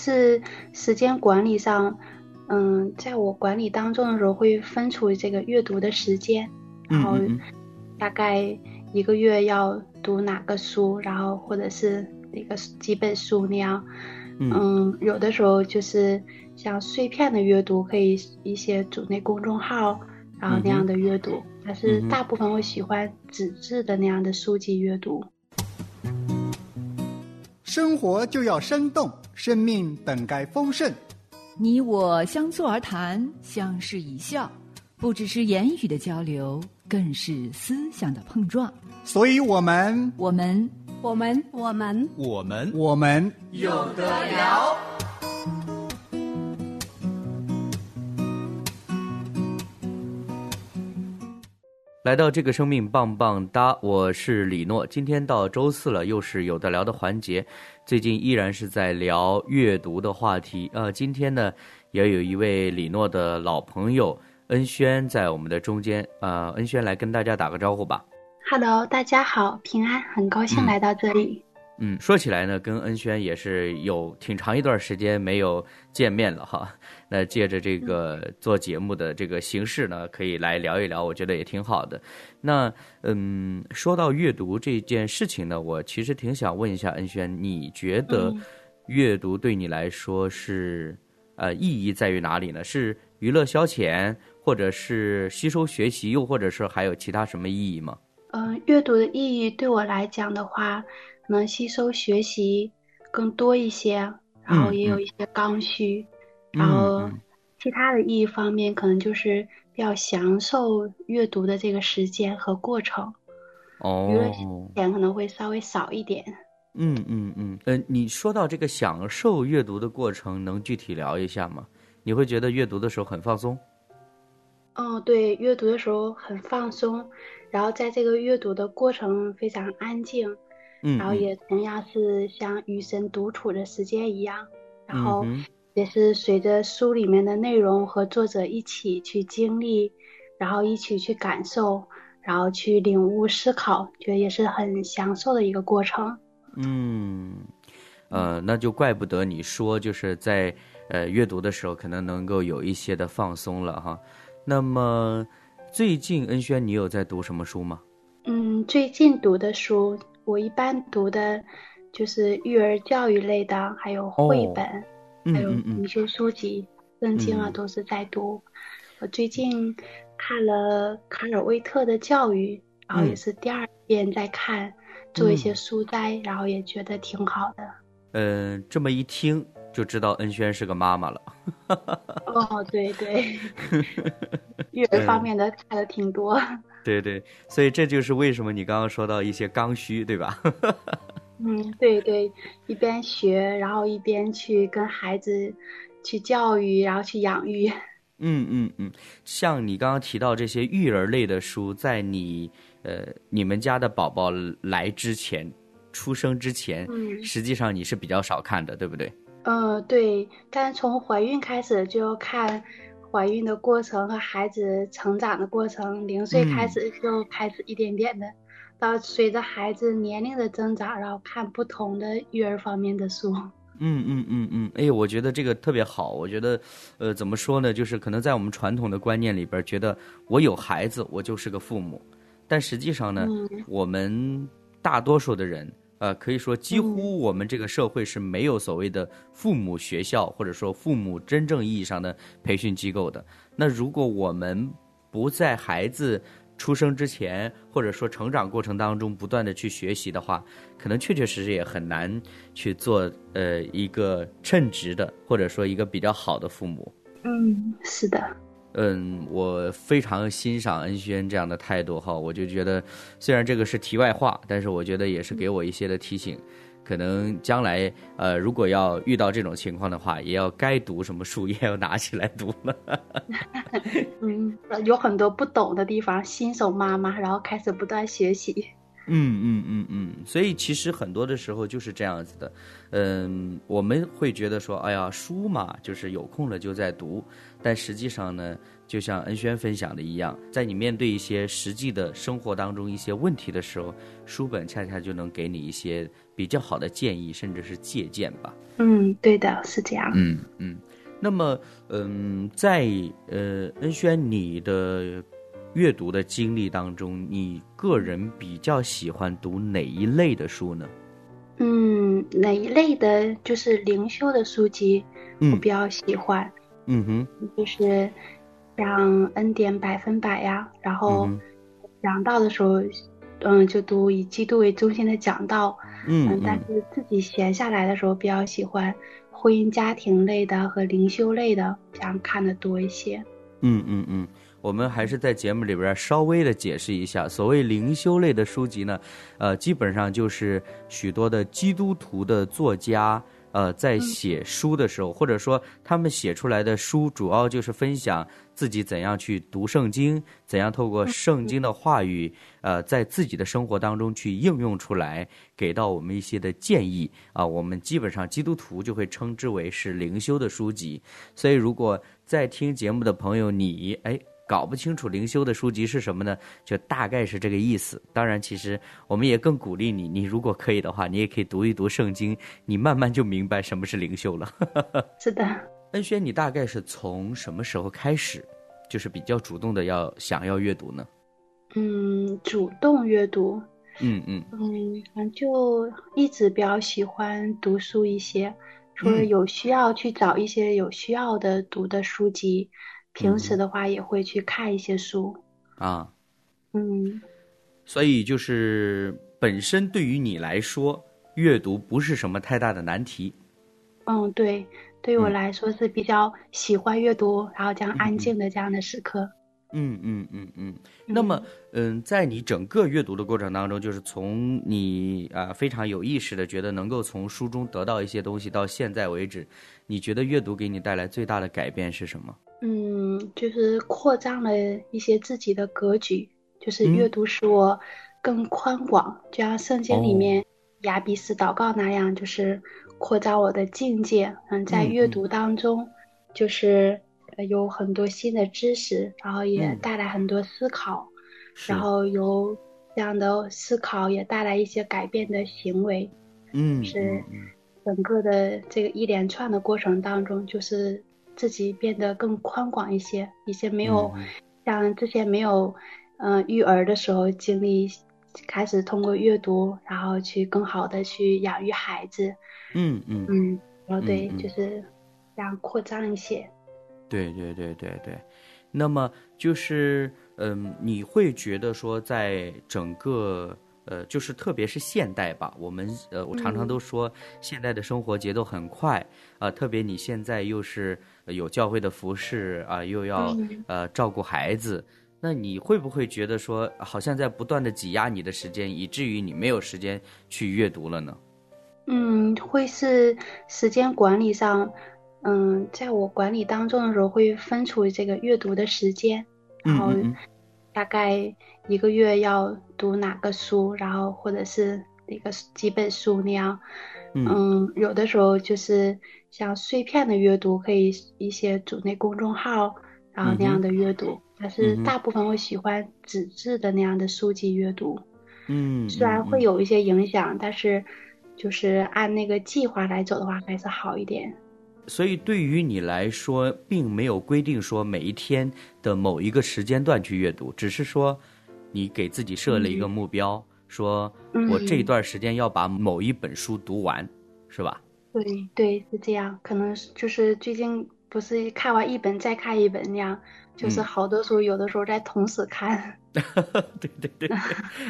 是时间管理上，嗯，在我管理当中的时候，会分出这个阅读的时间，然后大概一个月要读哪个书，然后或者是哪个几本书那样。嗯，有的时候就是像碎片的阅读，可以一些组内公众号，然后那样的阅读。但是大部分我喜欢纸质的那样的书籍阅读。生活就要生动，生命本该丰盛。你我相坐而谈，相视一笑，不只是言语的交流，更是思想的碰撞。所以，我们，我们，我们，我们，我们，我们有得聊。来到这个生命棒棒哒，我是李诺。今天到周四了，又是有的聊的环节。最近依然是在聊阅读的话题。呃，今天呢，也有一位李诺的老朋友恩轩在我们的中间。呃，恩轩来跟大家打个招呼吧。Hello，大家好，平安，很高兴来到这里。嗯，说起来呢，跟恩轩也是有挺长一段时间没有见面了哈。那借着这个做节目的这个形式呢，可以来聊一聊，我觉得也挺好的。那嗯，说到阅读这件事情呢，我其实挺想问一下恩轩，你觉得阅读对你来说是呃意义在于哪里呢？是娱乐消遣，或者是吸收学习，又或者是还有其他什么意义吗？嗯，阅读的意义对我来讲的话。能吸收学习更多一些，然后也有一些刚需，然后其他的意义方面，可能就是比较享受阅读的这个时间和过程。哦，娱乐点可能会稍微少一点。嗯嗯嗯，呃，你说到这个享受阅读的过程，能具体聊一下吗？你会觉得阅读的时候很放松？哦，对，阅读的时候很放松，然后在这个阅读的过程非常安静。然后也同样是像与神独处的时间一样，然后也是随着书里面的内容和作者一起去经历，然后一起去感受，然后去领悟思考，觉得也是很享受的一个过程。嗯，呃，那就怪不得你说就是在呃阅读的时候可能能够有一些的放松了哈。那么最近恩轩，你有在读什么书吗？嗯，最近读的书。我一般读的，就是育儿教育类的，还有绘本，还有灵修书籍、圣经啊，都是在读。我最近看了卡尔威特的教育，然后也是第二遍在看，做一些书摘，然后也觉得挺好的。嗯，这么一听就知道恩轩是个妈妈了。哦，对对，育儿方面的看的挺多。对对，所以这就是为什么你刚刚说到一些刚需，对吧？嗯，对对，一边学，然后一边去跟孩子去教育，然后去养育。嗯嗯嗯，像你刚刚提到这些育儿类的书，在你呃你们家的宝宝来之前，出生之前，实际上你是比较少看的，对不对？嗯，对，但从怀孕开始就看。怀孕的过程和孩子成长的过程，零岁开始就开始一点点的，到随着孩子年龄的增长，然后看不同的育儿方面的书。嗯嗯嗯嗯，哎，我觉得这个特别好。我觉得，呃，怎么说呢？就是可能在我们传统的观念里边，觉得我有孩子，我就是个父母，但实际上呢，我们大多数的人。呃，可以说几乎我们这个社会是没有所谓的父母学校，或者说父母真正意义上的培训机构的。那如果我们不在孩子出生之前，或者说成长过程当中不断的去学习的话，可能确确实实也很难去做呃一个称职的，或者说一个比较好的父母。嗯，是的。嗯，我非常欣赏恩轩这样的态度哈，我就觉得，虽然这个是题外话，但是我觉得也是给我一些的提醒。可能将来呃，如果要遇到这种情况的话，也要该读什么书也要拿起来读了。嗯，有很多不懂的地方，新手妈妈然后开始不断学习。嗯嗯嗯嗯，所以其实很多的时候就是这样子的，嗯，我们会觉得说，哎呀，书嘛，就是有空了就在读，但实际上呢，就像恩轩分享的一样，在你面对一些实际的生活当中一些问题的时候，书本恰恰就能给你一些比较好的建议，甚至是借鉴吧。嗯，对的，是这样。嗯嗯，那么嗯，在呃，恩轩你的。阅读的经历当中，你个人比较喜欢读哪一类的书呢？嗯，哪一类的，就是灵修的书籍，我比较喜欢。嗯哼，就是像《恩典百分百》呀，然后讲道的时候，嗯，就读以基督为中心的讲道。嗯，但是自己闲下来的时候，比较喜欢婚姻家庭类的和灵修类的，这样看的多一些。嗯嗯嗯。我们还是在节目里边稍微的解释一下，所谓灵修类的书籍呢，呃，基本上就是许多的基督徒的作家，呃，在写书的时候，或者说他们写出来的书，主要就是分享自己怎样去读圣经，怎样透过圣经的话语，呃，在自己的生活当中去应用出来，给到我们一些的建议啊。我们基本上基督徒就会称之为是灵修的书籍。所以，如果在听节目的朋友，你哎。搞不清楚灵修的书籍是什么呢？就大概是这个意思。当然，其实我们也更鼓励你，你如果可以的话，你也可以读一读圣经，你慢慢就明白什么是灵修了。是的，恩轩，你大概是从什么时候开始，就是比较主动的要想要阅读呢？嗯，主动阅读。嗯嗯嗯，就一直比较喜欢读书一些，除了有需要去找一些有需要的读的书籍。平时的话也会去看一些书，啊，嗯，所以就是本身对于你来说，阅读不是什么太大的难题。嗯，对，对于我来说是比较喜欢阅读，然后这样安静的这样的时刻。嗯嗯嗯嗯。那么，嗯，在你整个阅读的过程当中，就是从你啊非常有意识的觉得能够从书中得到一些东西，到现在为止，你觉得阅读给你带来最大的改变是什么？嗯，就是扩张了一些自己的格局，就是阅读使我更宽广，就像圣经里面亚比斯祷告那样，就是扩张我的境界。嗯，在阅读当中，就是有很多新的知识，然后也带来很多思考，然后有这样的思考也带来一些改变的行为。嗯，是整个的这个一连串的过程当中，就是。自己变得更宽广一些，一些没有像之前没有，嗯，育儿的时候经历，开始通过阅读，然后去更好的去养育孩子。嗯嗯嗯，然后对，就是这样扩张一些。对对对对对，那么就是嗯，你会觉得说在整个。呃，就是特别是现代吧，我们呃，我常常都说现代的生活节奏很快啊，特别你现在又是有教会的服饰啊，又要呃照顾孩子，那你会不会觉得说好像在不断的挤压你的时间，以至于你没有时间去阅读了呢？嗯，会是时间管理上，嗯，在我管理当中的时候会分出这个阅读的时间，然后。大概一个月要读哪个书，然后或者是那个几本书那样，嗯，有的时候就是像碎片的阅读，可以一些组内公众号，然后那样的阅读。但是大部分我喜欢纸质的那样的书籍阅读，嗯，虽然会有一些影响，但是就是按那个计划来走的话，还是好一点。所以对于你来说，并没有规定说每一天的某一个时间段去阅读，只是说你给自己设了一个目标，说我这一段时间要把某一本书读完，是吧？对对，是这样。可能就是最近不是看完一本再看一本那样，就是好多书有的时候在同时看。对 对对，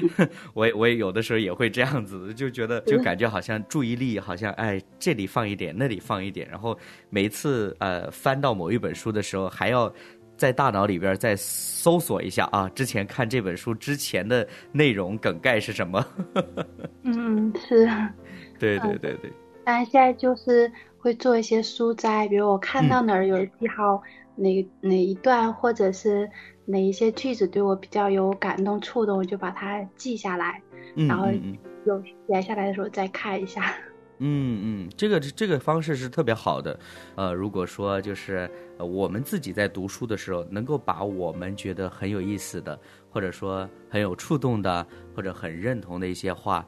我我也有的时候也会这样子，就觉得就感觉好像注意力好像哎这里放一点那里放一点，然后每次呃翻到某一本书的时候，还要在大脑里边再搜索一下啊，之前看这本书之前的内容梗概是什么？嗯，是。对对对对。但现在就是会做一些书摘，比如我看到哪儿有记号，哪哪一段或者是哪一些句子对我比较有感动触动，我就把它记下来，然后有闲下来的时候再看一下。嗯嗯，这个这个方式是特别好的。呃，如果说就是我们自己在读书的时候，能够把我们觉得很有意思的，或者说很有触动的，或者很认同的一些话。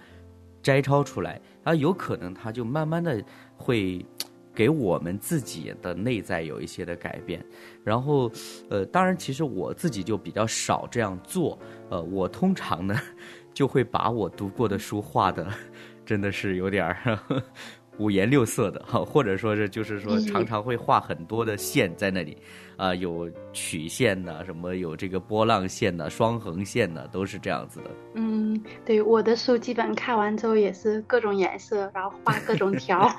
摘抄出来，啊，有可能它就慢慢的会给我们自己的内在有一些的改变。然后，呃，当然，其实我自己就比较少这样做。呃，我通常呢，就会把我读过的书画的，真的是有点儿。五颜六色的哈，或者说是就是说常常会画很多的线在那里，啊，有曲线的，什么有这个波浪线的、双横线的，都是这样子的。嗯，对，我的书基本看完之后也是各种颜色，然后画各种条。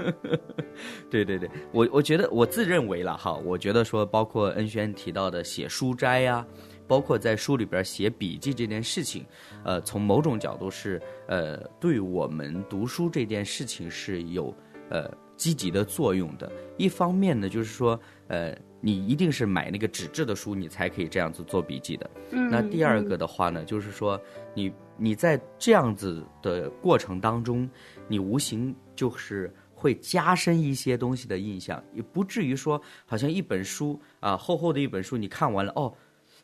对对对，我我觉得我自认为了哈，我觉得说包括恩轩提到的写书斋呀。包括在书里边写笔记这件事情，呃，从某种角度是呃，对我们读书这件事情是有呃积极的作用的。一方面呢，就是说，呃，你一定是买那个纸质的书，你才可以这样子做笔记的。嗯。那第二个的话呢，就是说，你你在这样子的过程当中，你无形就是会加深一些东西的印象，也不至于说好像一本书啊，厚厚的一本书，你看完了哦。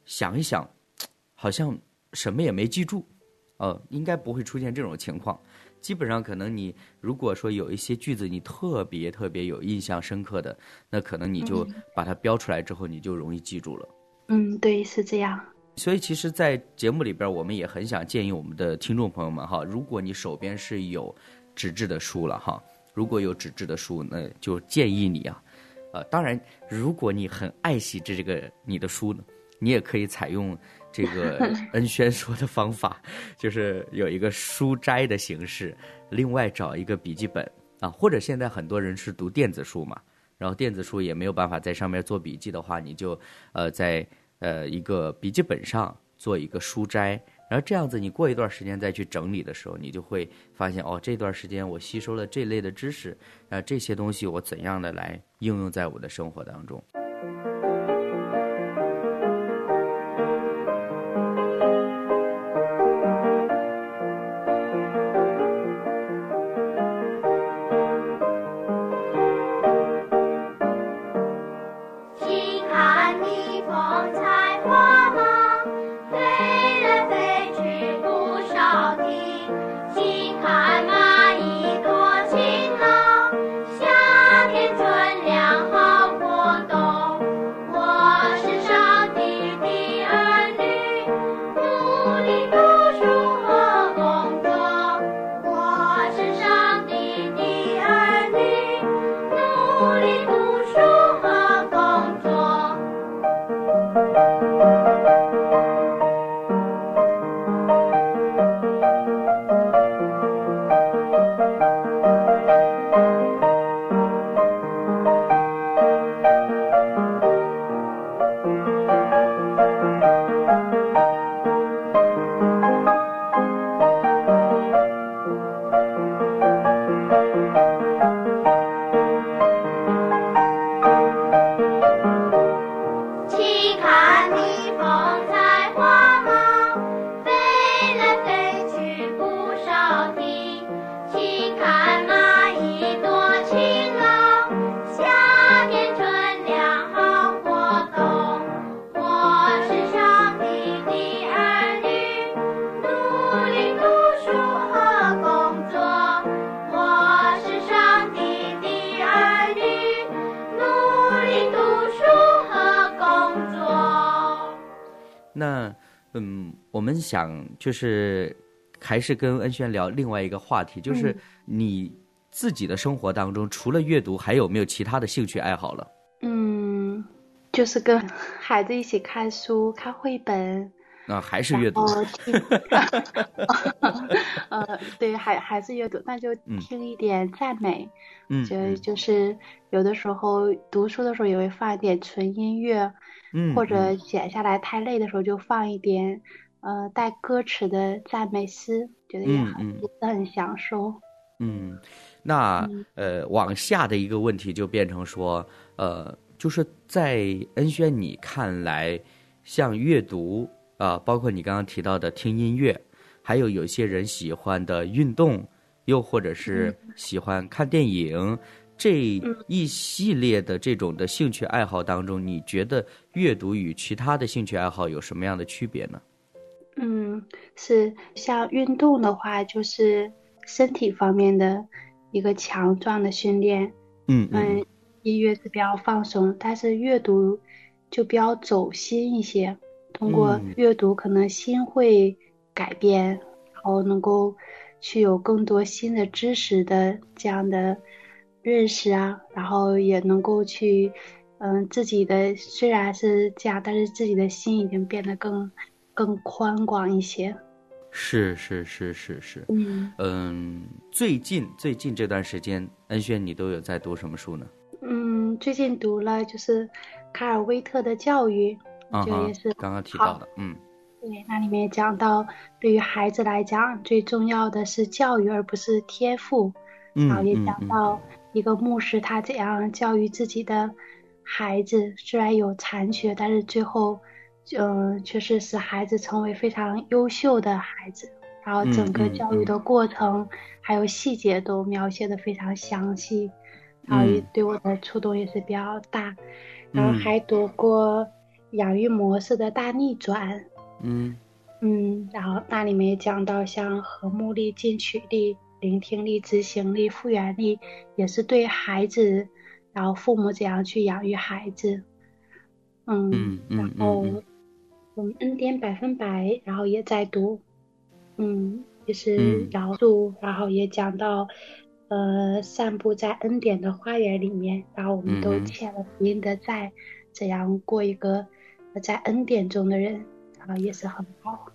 想一想，好像什么也没记住，呃，应该不会出现这种情况。基本上可能你如果说有一些句子你特别特别有印象深刻的，那可能你就把它标出来之后，你就容易记住了。嗯，对，是这样。所以其实，在节目里边，我们也很想建议我们的听众朋友们哈，如果你手边是有纸质的书了哈，如果有纸质的书，那就建议你啊，呃，当然，如果你很爱惜这这个你的书呢。你也可以采用这个 恩轩说的方法，就是有一个书斋的形式，另外找一个笔记本啊，或者现在很多人是读电子书嘛，然后电子书也没有办法在上面做笔记的话，你就呃在呃一个笔记本上做一个书斋，然后这样子你过一段时间再去整理的时候，你就会发现哦，这段时间我吸收了这类的知识，啊这些东西我怎样的来应用在我的生活当中。想就是还是跟恩轩聊另外一个话题，就是你自己的生活当中，除了阅读，还有没有其他的兴趣爱好了？嗯，就是跟孩子一起看书、看绘本。那还是阅读。呃，对，还还是阅读，那就听一点赞美。嗯，就就是有的时候读书的时候也会放一点纯音乐，嗯，或者写下来太累的时候就放一点。呃，带歌词的赞美诗，觉得也很也是很享受。嗯，那呃，往下的一个问题就变成说，呃，就是在恩轩你看来，像阅读啊，包括你刚刚提到的听音乐，还有有些人喜欢的运动，又或者是喜欢看电影这一系列的这种的兴趣爱好当中，你觉得阅读与其他的兴趣爱好有什么样的区别呢？嗯，是像运动的话，就是身体方面的一个强壮的训练。嗯嗯，音乐是比较放松，但是阅读就比较走心一些。通过阅读，可能心会改变，然后能够去有更多新的知识的这样的认识啊，然后也能够去，嗯，自己的虽然是这样，但是自己的心已经变得更。更宽广一些，是是是是是，嗯嗯，最近最近这段时间，恩轩你都有在读什么书呢？嗯，最近读了就是卡尔威特的《教育》，这也是刚刚提到的，嗯，对，那里面讲到对于孩子来讲，最重要的是教育，而不是天赋，然后也讲到一个牧师他怎样教育自己的孩子，虽然有残缺，但是最后。嗯，确实使孩子成为非常优秀的孩子，然后整个教育的。过程还有细节都描写的非常详细，然后也对我的触动也是比较大，然后还。读过养育模式的大逆转，嗯。嗯，然后那里面也讲到像和睦力、进取力、聆听力、执行力、复原力，也是对孩子，然后父母怎样去养育孩子，嗯，然后。我们恩典百分百，然后也在读，嗯，就是饶恕，然后也讲到，呃，散步在恩典的花园里面，然后我们都欠了福音的债，怎样过一个在恩典中的人，然后也是很好。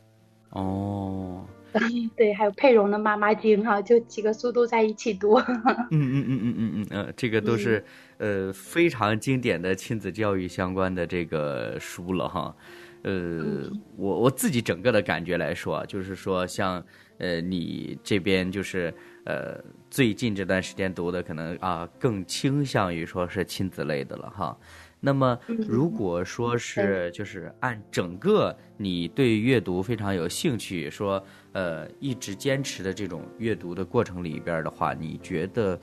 哦，对，还有佩蓉的妈妈经哈，就几个书都在一起读。嗯嗯嗯嗯嗯嗯呃，这个都是呃非常经典的亲子教育相关的这个书了哈。呃，我我自己整个的感觉来说，就是说，像呃，你这边就是呃，最近这段时间读的，可能啊，更倾向于说是亲子类的了哈。那么，如果说是就是按整个你对阅读非常有兴趣，说呃，一直坚持的这种阅读的过程里边的话，你觉得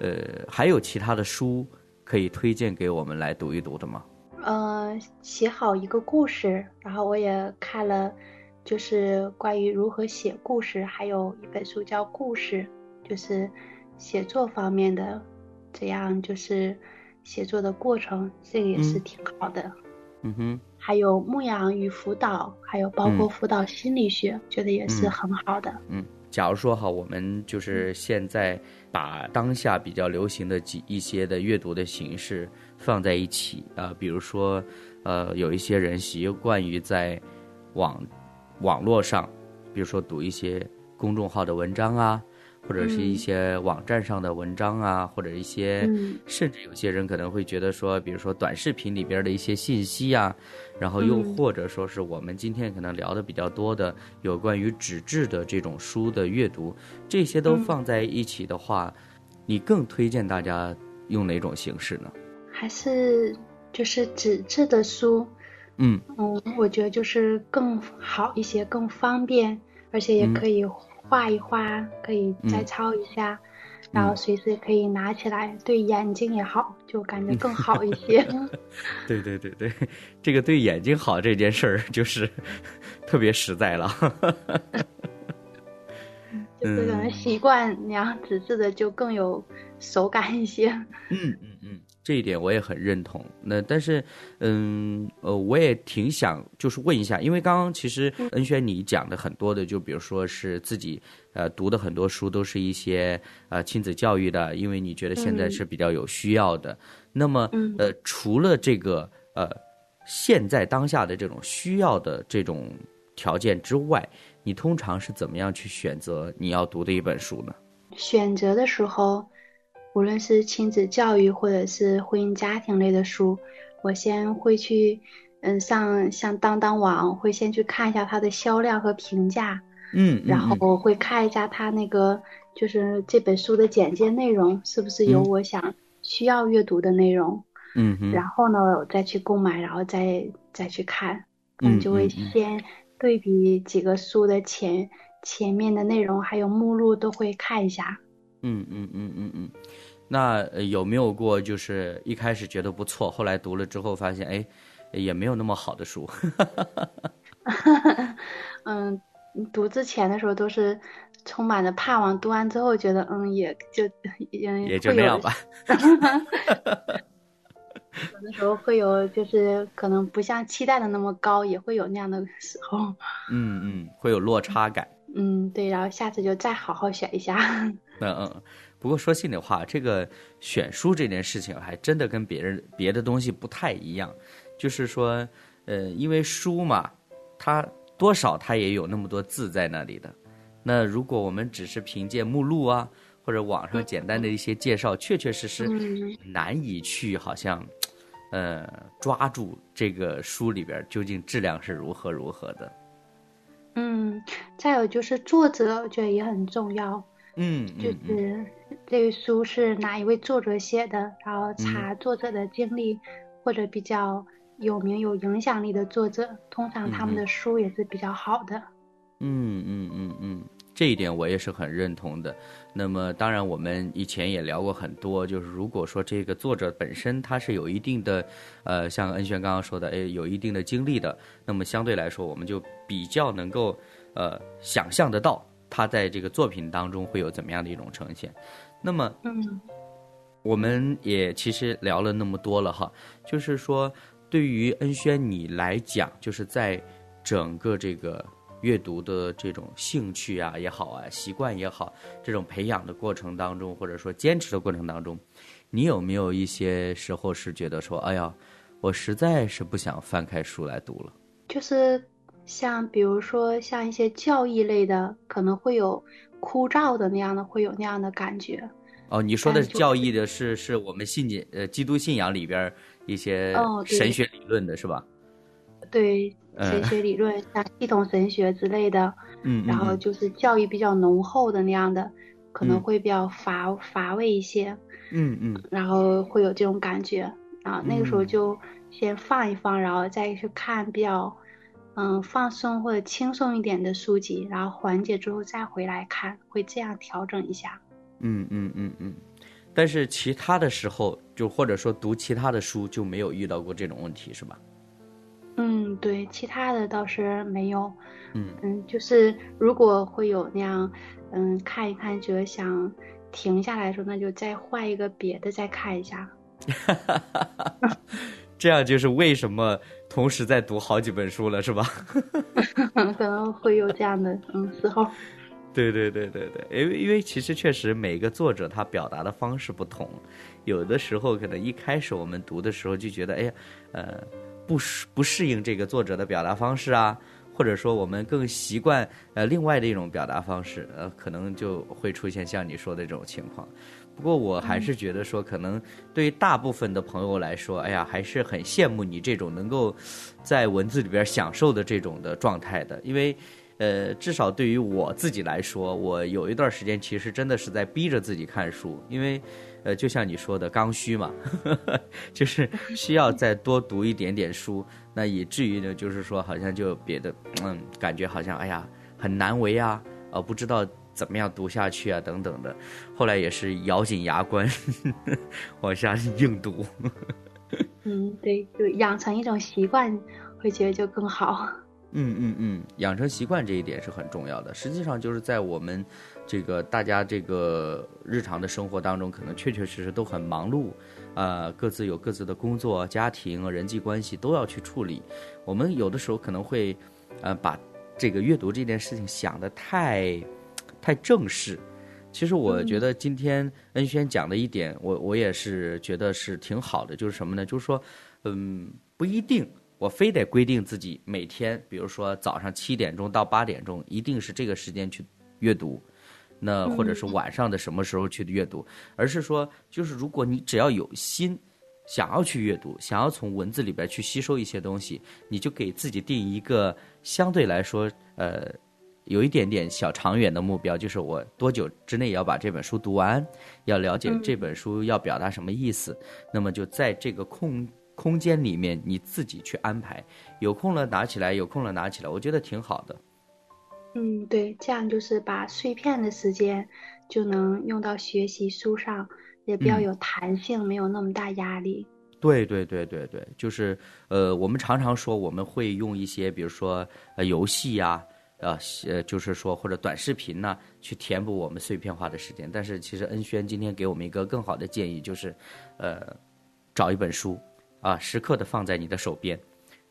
呃，还有其他的书可以推荐给我们来读一读的吗？呃，写好一个故事，然后我也看了，就是关于如何写故事，还有一本书叫《故事》，就是写作方面的，这样就是写作的过程，这个也是挺好的。嗯哼。还有牧羊与辅导，还有包括辅导心理学，觉得也是很好的。嗯，假如说哈，我们就是现在把当下比较流行的几一些的阅读的形式。放在一起啊，比如说，呃，有一些人习惯于在网网络上，比如说读一些公众号的文章啊，或者是一些网站上的文章啊，或者一些，甚至有些人可能会觉得说，比如说短视频里边的一些信息啊，然后又或者说是我们今天可能聊的比较多的有关于纸质的这种书的阅读，这些都放在一起的话，你更推荐大家用哪种形式呢？还是就是纸质的书，嗯。嗯，我觉得就是更好一些，更方便，而且也可以画一画，可以摘抄一下，然后随时可以拿起来，对眼睛也好，就感觉更好一些。对对对对，这个对眼睛好这件事儿就是 特别实在了。就是可能习惯那样纸质的就更有手感一些。嗯嗯嗯。这一点我也很认同。那但是，嗯呃，我也挺想就是问一下，因为刚刚其实恩轩你讲的很多的，就比如说是自己呃读的很多书都是一些呃亲子教育的，因为你觉得现在是比较有需要的。那么呃，除了这个呃现在当下的这种需要的这种条件之外，你通常是怎么样去选择你要读的一本书呢？选择的时候。无论是亲子教育或者是婚姻家庭类的书，我先会去，嗯，上像当当网会先去看一下它的销量和评价，嗯，然后会看一下它那个就是这本书的简介内容是不是有我想需要阅读的内容。嗯，然后呢，我再去购买，然后再再去看，嗯，就会先对比几个书的前前面的内容，还有目录都会看一下。嗯嗯嗯嗯嗯，那有没有过就是一开始觉得不错，后来读了之后发现，哎，也没有那么好的书？嗯，读之前的时候都是充满着盼望，读完之后觉得，嗯，也就也也就那样吧。有的时候会有，就是可能不像期待的那么高，也会有那样的时候。嗯嗯，会有落差感。嗯，对，然后下次就再好好选一下。嗯嗯，不过说心里话，这个选书这件事情还真的跟别人别的东西不太一样。就是说，呃，因为书嘛，它多少它也有那么多字在那里的。那如果我们只是凭借目录啊，或者网上简单的一些介绍，确确实实难以去好像。呃，抓住这个书里边究竟质量是如何如何的。嗯，再有就是作者，我觉得也很重要。嗯，就是这个书是哪一位作者写的，然后查作者的经历，或者比较有名有影响力的作者，通常他们的书也是比较好的。嗯嗯嗯嗯。这一点我也是很认同的。那么，当然我们以前也聊过很多，就是如果说这个作者本身他是有一定的，呃，像恩轩刚刚说的，哎，有一定的经历的，那么相对来说，我们就比较能够，呃，想象得到他在这个作品当中会有怎么样的一种呈现。那么，嗯，我们也其实聊了那么多了哈，就是说，对于恩轩你来讲，就是在整个这个。阅读的这种兴趣啊也好啊，习惯也好，这种培养的过程当中，或者说坚持的过程当中，你有没有一些时候是觉得说，哎呀，我实在是不想翻开书来读了？就是像比如说像一些教义类的，可能会有枯燥的那样的，会有那样的感觉。哦，你。说的教义的是是我们信解呃基督信仰里边一些神学理论的是吧？对。神学理论，像系统神学之类的，嗯，然后就是教义比较浓厚的那样的，可能会比较乏乏味一些，嗯嗯，然后会有这种感觉，啊，那个时候就先放一放，然后再去看比较，嗯，放松或者轻松一点的书籍，然后缓解之后再回来看，会这样调整一下。嗯嗯嗯嗯，但是其他的时候，就或者说读其他的书就没有遇到过这种问题，是吧？嗯，对，其他的倒是没有。嗯嗯，就是如果会有那样，嗯，看一看觉得想停下来的时候，那就再换一个别的再看一下。这样就是为什么同时在读好几本书了，是吧？可能会有这样的嗯时候。对对对对对，因为因为其实确实每个作者他表达的方式不同，有的时候可能一开始我们读的时候就觉得，哎呀，呃。不适不适应这个作者的表达方式啊，或者说我们更习惯呃另外的一种表达方式，呃，可能就会出现像你说的这种情况。不过我还是觉得说，可能对于大部分的朋友来说，哎呀，还是很羡慕你这种能够在文字里边享受的这种的状态的，因为呃，至少对于我自己来说，我有一段时间其实真的是在逼着自己看书，因为。呃，就像你说的刚需嘛，就是需要再多读一点点书，那以至于呢，就是说好像就别的，嗯，感觉好像哎呀很难为啊，呃，不知道怎么样读下去啊，等等的。后来也是咬紧牙关 往下硬读。嗯，对，就养成一种习惯，会觉得就更好。嗯嗯嗯，养成习惯这一点是很重要的。实际上就是在我们。这个大家这个日常的生活当中，可能确确实实都很忙碌，啊，各自有各自的工作、家庭、人际关系都要去处理。我们有的时候可能会，呃，把这个阅读这件事情想的太，太正式。其实我觉得今天恩轩讲的一点，我我也是觉得是挺好的，就是什么呢？就是说，嗯，不一定我非得规定自己每天，比如说早上七点钟到八点钟，一定是这个时间去阅读。那或者是晚上的什么时候去阅读，而是说，就是如果你只要有心，想要去阅读，想要从文字里边去吸收一些东西，你就给自己定一个相对来说，呃，有一点点小长远的目标，就是我多久之内要把这本书读完，要了解这本书要表达什么意思。那么就在这个空空间里面，你自己去安排，有空了拿起来，有空了拿起来，我觉得挺好的。嗯，对，这样就是把碎片的时间就能用到学习书上，也比较有弹性，没有那么大压力。对对对对对，就是呃，我们常常说我们会用一些，比如说呃游戏呀。呃，呃，就是说或者短视频呢，去填补我们碎片化的时间。但是其实恩轩今天给我们一个更好的建议，就是，呃，找一本书，啊，时刻的放在你的手边，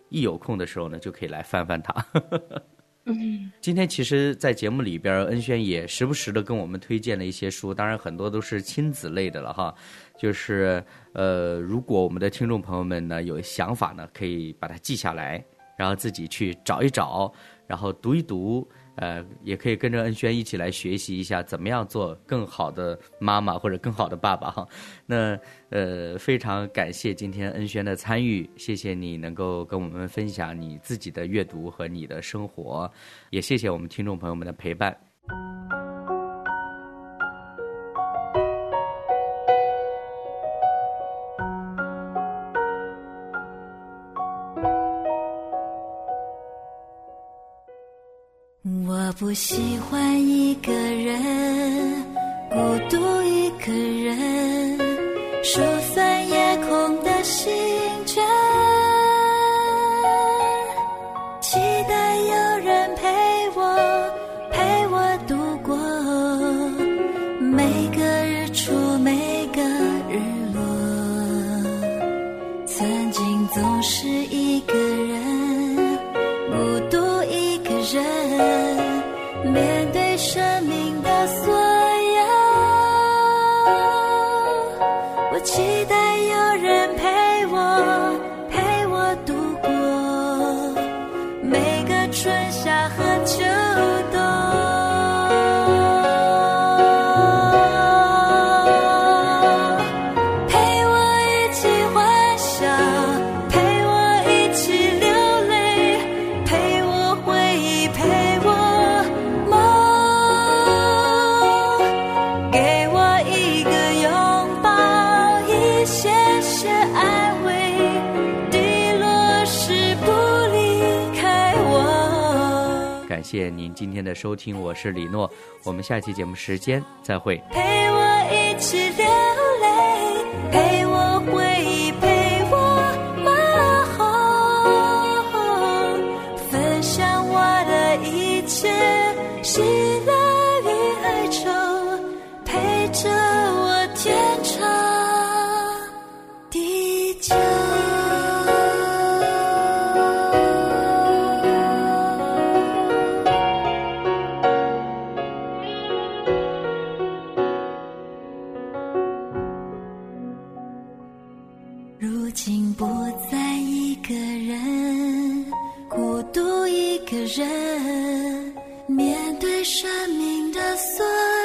一有空的时候呢，就可以来翻翻它。嗯，今天其实，在节目里边，恩轩也时不时的跟我们推荐了一些书，当然很多都是亲子类的了哈。就是呃，如果我们的听众朋友们呢有想法呢，可以把它记下来，然后自己去找一找。然后读一读，呃，也可以跟着恩轩一起来学习一下，怎么样做更好的妈妈或者更好的爸爸哈。那呃，非常感谢今天恩轩的参与，谢谢你能够跟我们分享你自己的阅读和你的生活，也谢谢我们听众朋友们的陪伴。不喜欢一个人，孤独一个人，谢您今天的收听，我是李诺，我们下期节目时间再会。陪我一起人面对生命的所有。